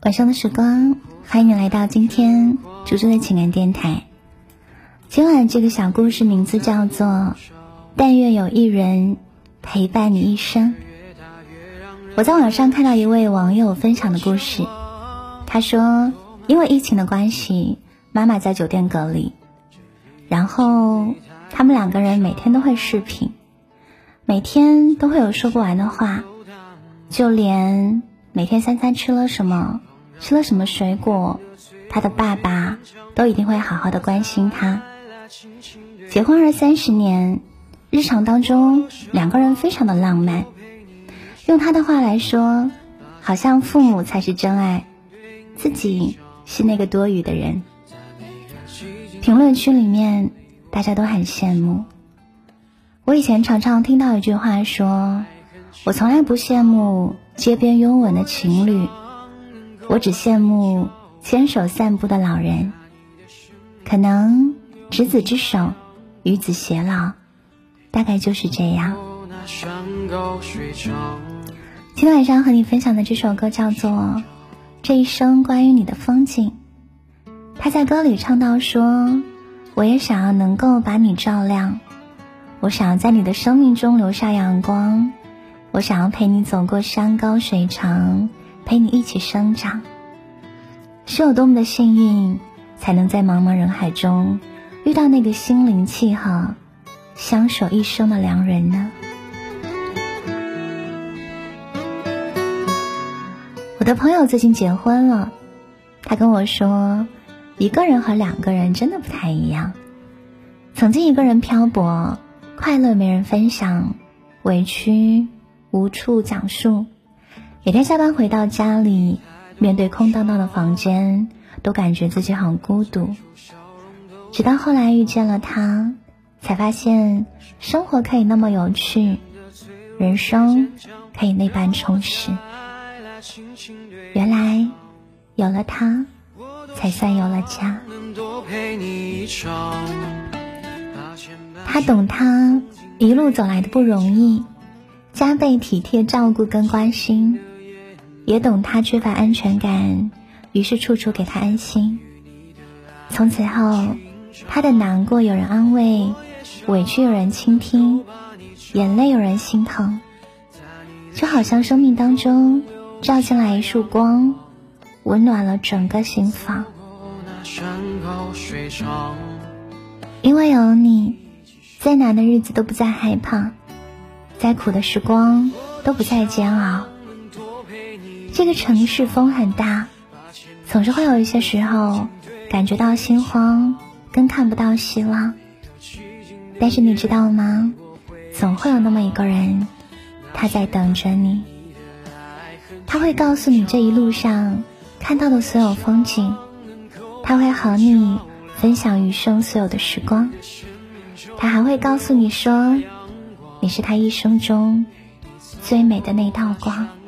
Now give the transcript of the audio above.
晚上的时光，欢迎你来到今天猪猪的情感电台。今晚这个小故事名字叫做《但愿有一人陪伴你一生》。我在网上看到一位网友分享的故事，他说，因为疫情的关系，妈妈在酒店隔离，然后他们两个人每天都会视频，每天都会有说不完的话，就连每天三餐吃了什么。吃了什么水果，他的爸爸都一定会好好的关心他。结婚二三十年，日常当中两个人非常的浪漫。用他的话来说，好像父母才是真爱，自己是那个多余的人。评论区里面大家都很羡慕。我以前常常听到一句话说：“我从来不羡慕街边拥吻的情侣。”我只羡慕牵手散步的老人，可能执子之手，与子偕老，大概就是这样。今天晚上和你分享的这首歌叫做《这一生关于你的风景》。他在歌里唱到说：“我也想要能够把你照亮，我想要在你的生命中留下阳光，我想要陪你走过山高水长。”陪你一起生长，是有多么的幸运，才能在茫茫人海中遇到那个心灵契合、相守一生的良人呢？我的朋友最近结婚了，他跟我说，一个人和两个人真的不太一样。曾经一个人漂泊，快乐没人分享，委屈无处讲述。每天下班回到家里，面对空荡荡的房间，都感觉自己很孤独。直到后来遇见了他，才发现生活可以那么有趣，人生可以那般充实。原来有了他，才算有了家。他懂他一路走来的不容易，加倍体贴照顾跟关心。也懂他缺乏安全感，于是处处给他安心。从此后，他的难过有人安慰，委屈有人倾听，眼泪有人心疼，就好像生命当中照进来一束光，温暖了整个心房。因为有你，再难的日子都不再害怕，再苦的时光都不再煎熬。这个城市风很大，总是会有一些时候感觉到心慌，跟看不到希望。但是你知道吗？总会有那么一个人，他在等着你。他会告诉你这一路上看到的所有风景，他会和你分享余生所有的时光。他还会告诉你说，你是他一生中最美的那道光。